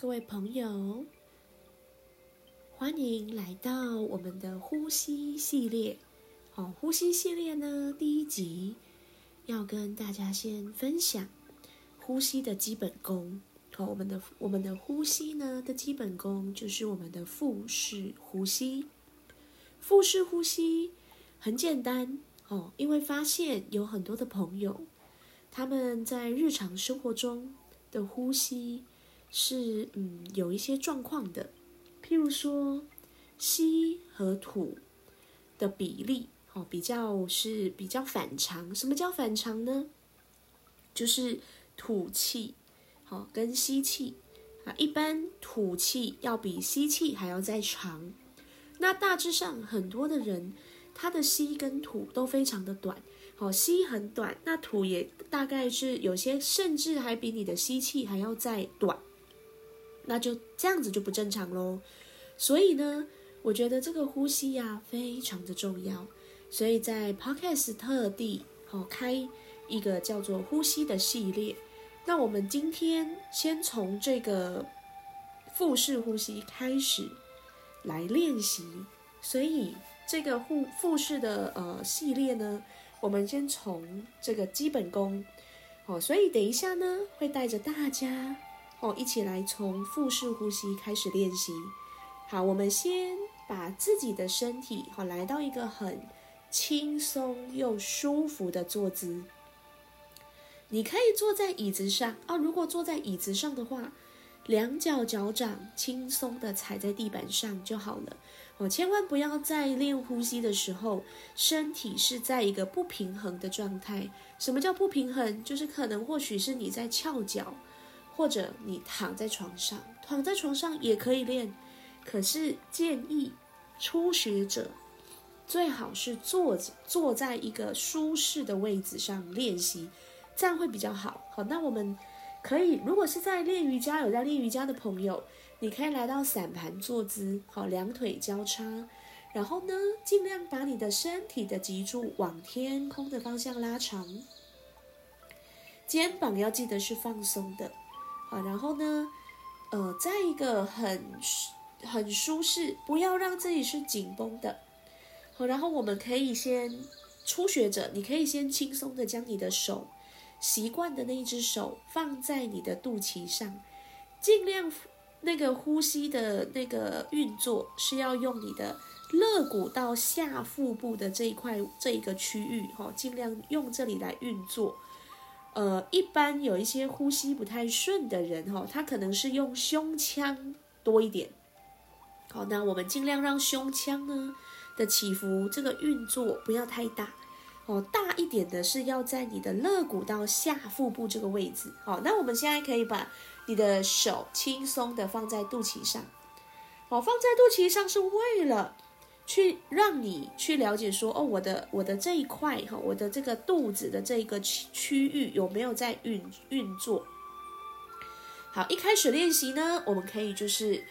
各位朋友，欢迎来到我们的呼吸系列。好，呼吸系列呢，第一集要跟大家先分享呼吸的基本功。好，我们的我们的呼吸呢的基本功就是我们的腹式呼吸。腹式呼吸很简单哦，因为发现有很多的朋友他们在日常生活中的呼吸。是嗯，有一些状况的，譬如说吸和吐的比例，哦，比较是比较反常。什么叫反常呢？就是吐气，好跟吸气啊，一般吐气要比吸气还要再长。那大致上很多的人，他的吸跟吐都非常的短，好吸很短，那吐也大概是有些甚至还比你的吸气还要再短。那就这样子就不正常喽，所以呢，我觉得这个呼吸呀非常的重要，所以在 Podcast 特地哦开一个叫做呼吸的系列。那我们今天先从这个腹式呼吸开始来练习，所以这个腹腹式的呃系列呢，我们先从这个基本功哦，所以等一下呢会带着大家。哦，一起来从腹式呼吸开始练习。好，我们先把自己的身体好来到一个很轻松又舒服的坐姿。你可以坐在椅子上啊，如果坐在椅子上的话，两脚脚掌轻松的踩在地板上就好了。哦，千万不要在练呼吸的时候，身体是在一个不平衡的状态。什么叫不平衡？就是可能或许是你在翘脚。或者你躺在床上，躺在床上也可以练，可是建议初学者最好是坐着，坐在一个舒适的位置上练习，这样会比较好。好，那我们可以，如果是在练瑜伽，有在练瑜伽的朋友，你可以来到散盘坐姿，好，两腿交叉，然后呢，尽量把你的身体的脊柱往天空的方向拉长，肩膀要记得是放松的。啊，然后呢，呃，在一个很很舒适，不要让自己是紧绷的。好，然后我们可以先初学者，你可以先轻松的将你的手习惯的那一只手放在你的肚脐上，尽量那个呼吸的那个运作是要用你的肋骨到下腹部的这一块这一个区域，哈，尽量用这里来运作。呃，一般有一些呼吸不太顺的人，哈，他可能是用胸腔多一点。好，那我们尽量让胸腔呢的起伏，这个运作不要太大。哦，大一点的是要在你的肋骨到下腹部这个位置。好，那我们现在可以把你的手轻松的放在肚脐上。好，放在肚脐上是为了。去让你去了解说哦，我的我的这一块哈，我的这个肚子的这个区区域有没有在运运作？好，一开始练习呢，我们可以就是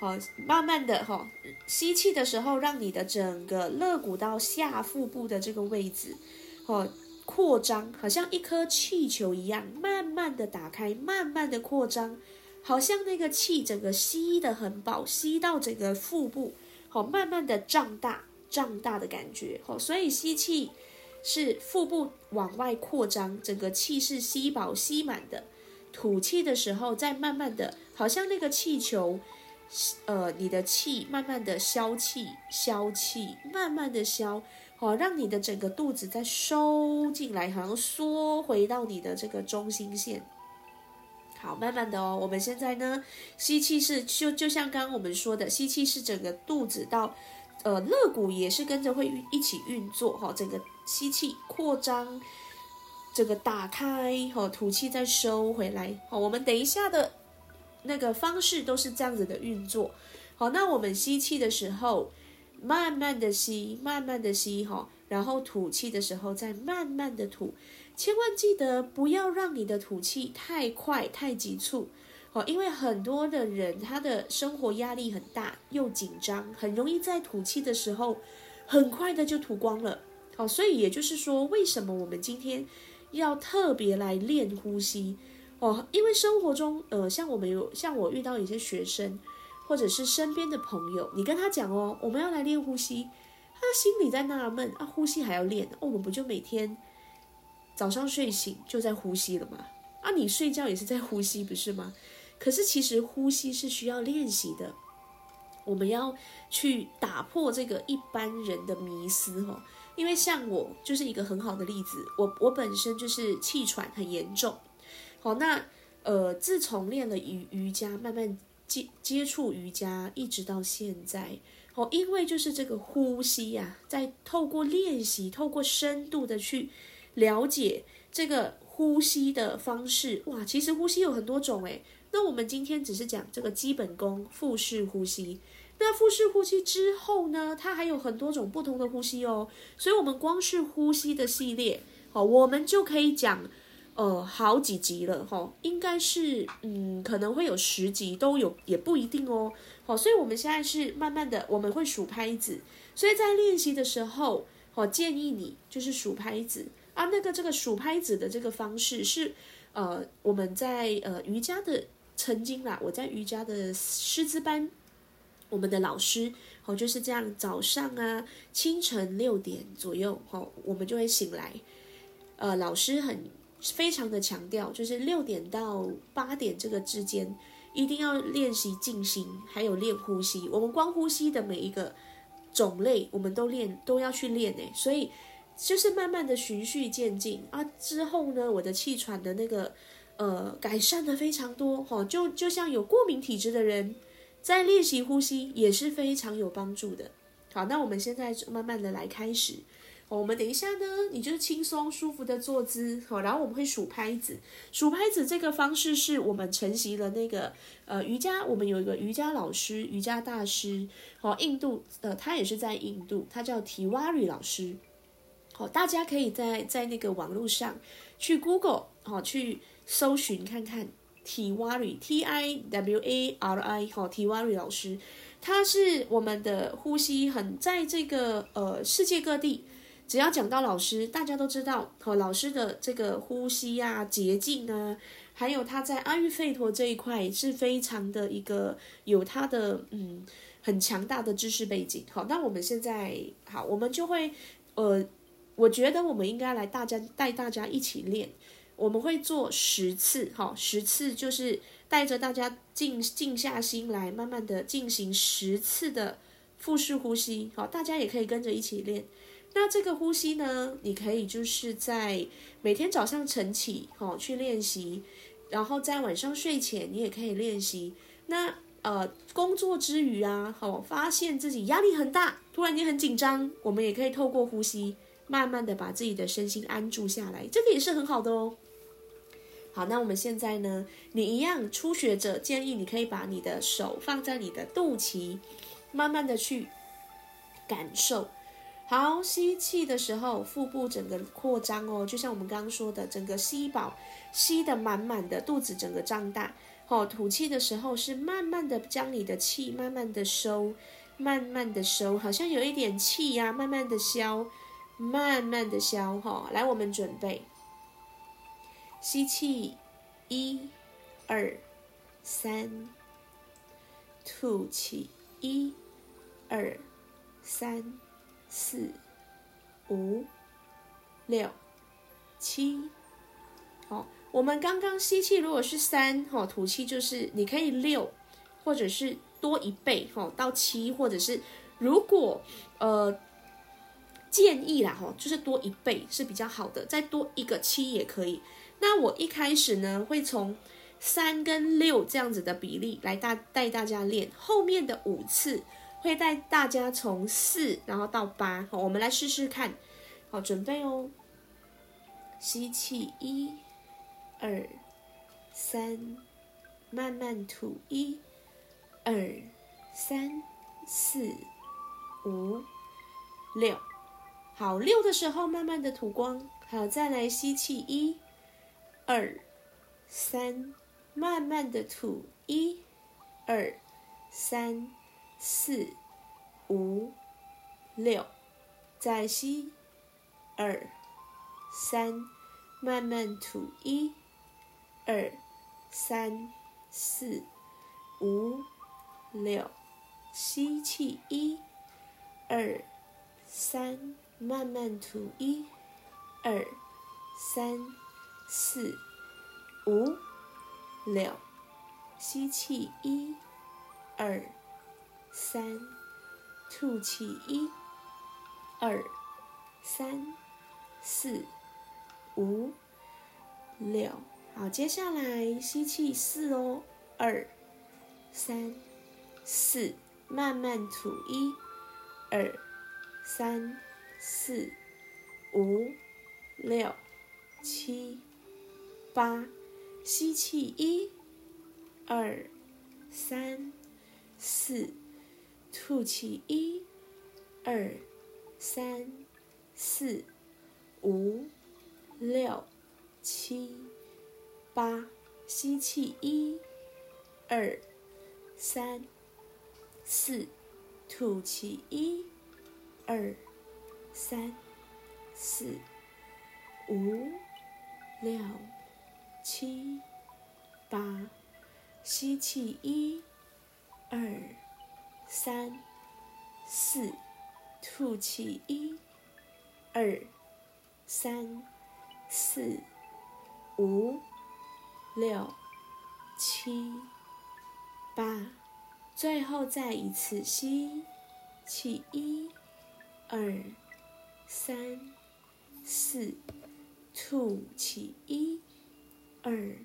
好慢慢的哈，吸气的时候，让你的整个肋骨到下腹部的这个位置，哦，扩张，好像一颗气球一样，慢慢的打开，慢慢的扩张，好像那个气整个吸的很饱，吸到整个腹部。好，慢慢的胀大，胀大的感觉。好，所以吸气是腹部往外扩张，整个气是吸饱吸满的。吐气的时候，再慢慢的，好像那个气球，呃，你的气慢慢的消气，消气，慢慢的消，好，让你的整个肚子再收进来，好像缩回到你的这个中心线。好，慢慢的哦。我们现在呢，吸气是就就像刚刚我们说的，吸气是整个肚子到，呃，肋骨也是跟着会一起运作哈。整个吸气扩张，这个打开，哈，吐气再收回来。好，我们等一下的那个方式都是这样子的运作。好，那我们吸气的时候，慢慢的吸，慢慢的吸，哈，然后吐气的时候再慢慢的吐。千万记得不要让你的吐气太快、太急促，哦，因为很多的人他的生活压力很大，又紧张，很容易在吐气的时候很快的就吐光了。好，所以也就是说，为什么我们今天要特别来练呼吸？哦，因为生活中，呃，像我们有像我遇到一些学生，或者是身边的朋友，你跟他讲哦，我们要来练呼吸，他心里在纳闷啊，呼吸还要练，我们不就每天早上睡醒就在呼吸了吗？啊，你睡觉也是在呼吸，不是吗？可是其实呼吸是需要练习的，我们要去打破这个一般人的迷思哦。因为像我就是一个很好的例子，我我本身就是气喘很严重。好，那呃，自从练了瑜瑜伽，慢慢接接触瑜伽，一直到现在，哦，因为就是这个呼吸呀，在透过练习，透过深度的去了解这个呼吸的方式，哇，其实呼吸有很多种诶。那我们今天只是讲这个基本功，腹式呼吸。那腹式呼吸之后呢，它还有很多种不同的呼吸哦。所以，我们光是呼吸的系列，哦，我们就可以讲。呃，好几集了哈，应该是嗯，可能会有十集都有，也不一定哦。好，所以我们现在是慢慢的，我们会数拍子，所以在练习的时候，好建议你就是数拍子啊。那个这个数拍子的这个方式是呃，我们在呃瑜伽的曾经啦，我在瑜伽的师资班，我们的老师哦就是这样，早上啊清晨六点左右，哦，我们就会醒来，呃，老师很。非常的强调，就是六点到八点这个之间，一定要练习静心，还有练呼吸。我们光呼吸的每一个种类，我们都练，都要去练诶。所以就是慢慢的循序渐进啊。之后呢，我的气喘的那个呃改善的非常多哈。就就像有过敏体质的人，在练习呼吸也是非常有帮助的。好，那我们现在慢慢的来开始。我们等一下呢，你就是轻松舒服的坐姿，好，然后我们会数拍子。数拍子这个方式是我们承袭了那个呃瑜伽，我们有一个瑜伽老师，瑜伽大师，好，印度呃他也是在印度，他叫提瓦瑞老师，好，大家可以在在那个网络上去 Google 好去搜寻看看提瓦瑞 T I W A R I 好提瓦瑞老师，他是我们的呼吸很在这个呃世界各地。只要讲到老师，大家都知道和老师的这个呼吸啊、捷径啊，还有他在阿育吠陀这一块是非常的一个有他的嗯很强大的知识背景。好，那我们现在好，我们就会呃，我觉得我们应该来大家带大家一起练，我们会做十次，好，十次就是带着大家静静下心来，慢慢的进行十次的腹式呼吸。好，大家也可以跟着一起练。那这个呼吸呢？你可以就是在每天早上晨起，哦，去练习，然后在晚上睡前你也可以练习。那呃，工作之余啊，好，发现自己压力很大，突然间很紧张，我们也可以透过呼吸，慢慢的把自己的身心安住下来，这个也是很好的哦。好，那我们现在呢，你一样初学者建议你可以把你的手放在你的肚脐，慢慢的去感受。好，吸气的时候，腹部整个扩张哦，就像我们刚刚说的，整个吸饱，吸的满满的，肚子整个胀大。好，吐气的时候是慢慢的将你的气慢慢的收，慢慢的收，好像有一点气呀，慢慢的消，慢慢的消。哈，来，我们准备，吸气，一、二、三，吐气，一、二、三。四、五、六、七，好，我们刚刚吸气，如果是三，哈，吐气就是你可以六，或者是多一倍，哈，到七，或者是如果呃建议啦，哈，就是多一倍是比较好的，再多一个七也可以。那我一开始呢，会从三跟六这样子的比例来大带大家练，后面的五次。会带大家从四，然后到八，好，我们来试试看，好，准备哦，吸气，一、二、三，慢慢吐，一、二、三、四、五、六，好，六的时候慢慢的吐光，好，再来吸气，一、二、三，慢慢的吐，一、二、三。四、五、六，再吸，二、三，慢慢吐，一、二、三、四、五、六，吸气，一、二、三，慢慢吐，一、二、三、四、五、六，吸气，一、二、三，吐气，一、二、三、四、五、六。好，接下来吸气四哦，二、三、四，慢慢吐一、二、三、四、五、六、七、八，吸气一、二、三、四，吐气一、二、三、四、五、六、七。八，吸气，一、二、三、四，吐气，一、二、三、四、五、六、七、八，吸气，一、二、三、四，吐气，一、二、三、四、五。六、七、八，最后再一次吸气，一、二、三、四，吐气，一、二、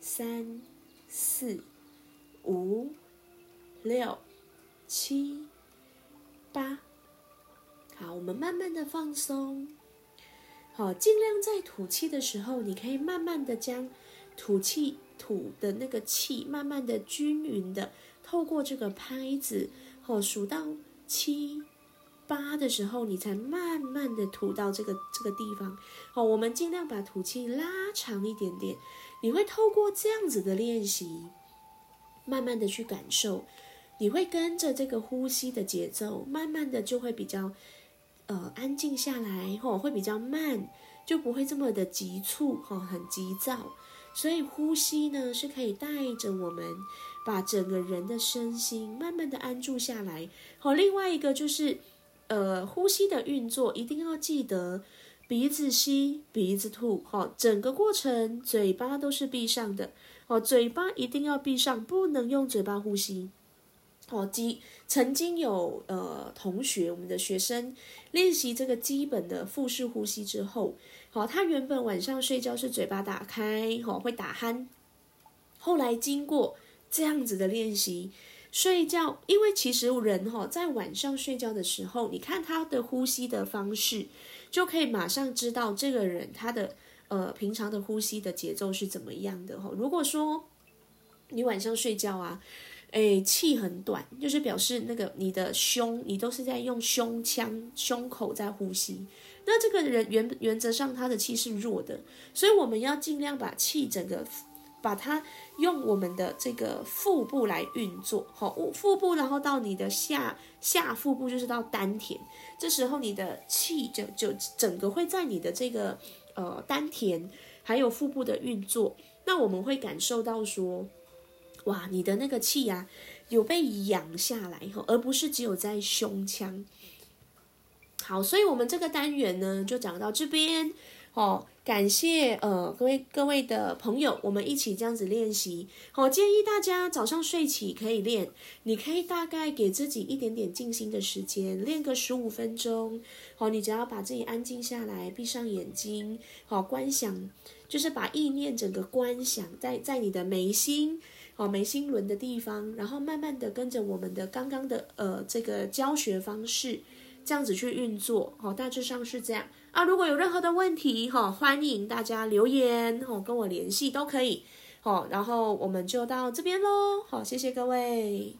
三、四、五、六、七、八。好，我们慢慢的放松。好，尽量在吐气的时候，你可以慢慢的将。吐气吐的那个气，慢慢的均匀的透过这个拍子，哦，数到七八的时候，你才慢慢的吐到这个这个地方。好，我们尽量把吐气拉长一点点。你会透过这样子的练习，慢慢的去感受，你会跟着这个呼吸的节奏，慢慢的就会比较呃安静下来，吼，会比较慢，就不会这么的急促，吼，很急躁。所以呼吸呢，是可以带着我们把整个人的身心慢慢的安住下来。好，另外一个就是，呃，呼吸的运作一定要记得，鼻子吸，鼻子吐。好，整个过程嘴巴都是闭上的。哦，嘴巴一定要闭上，不能用嘴巴呼吸。哦，基曾经有呃同学，我们的学生练习这个基本的腹式呼吸之后。好，他原本晚上睡觉是嘴巴打开，好会打鼾。后来经过这样子的练习，睡觉，因为其实人哈在晚上睡觉的时候，你看他的呼吸的方式，就可以马上知道这个人他的呃平常的呼吸的节奏是怎么样的哈。如果说你晚上睡觉啊。哎，气很短，就是表示那个你的胸，你都是在用胸腔、胸口在呼吸。那这个人原原则上他的气是弱的，所以我们要尽量把气整个把它用我们的这个腹部来运作，好，腹部，然后到你的下下腹部就是到丹田，这时候你的气就就整个会在你的这个呃丹田还有腹部的运作，那我们会感受到说。哇，你的那个气呀，有被养下来哈，而不是只有在胸腔。好，所以我们这个单元呢，就讲到这边哦。感谢呃各位各位的朋友，我们一起这样子练习。好，建议大家早上睡起可以练，你可以大概给自己一点点静心的时间，练个十五分钟。好，你只要把自己安静下来，闭上眼睛，好，观想，就是把意念整个观想在在你的眉心。哦，眉心轮的地方，然后慢慢的跟着我们的刚刚的呃这个教学方式，这样子去运作，哦，大致上是这样啊。如果有任何的问题，哈，欢迎大家留言，哦，跟我联系都可以，好，然后我们就到这边喽，好，谢谢各位。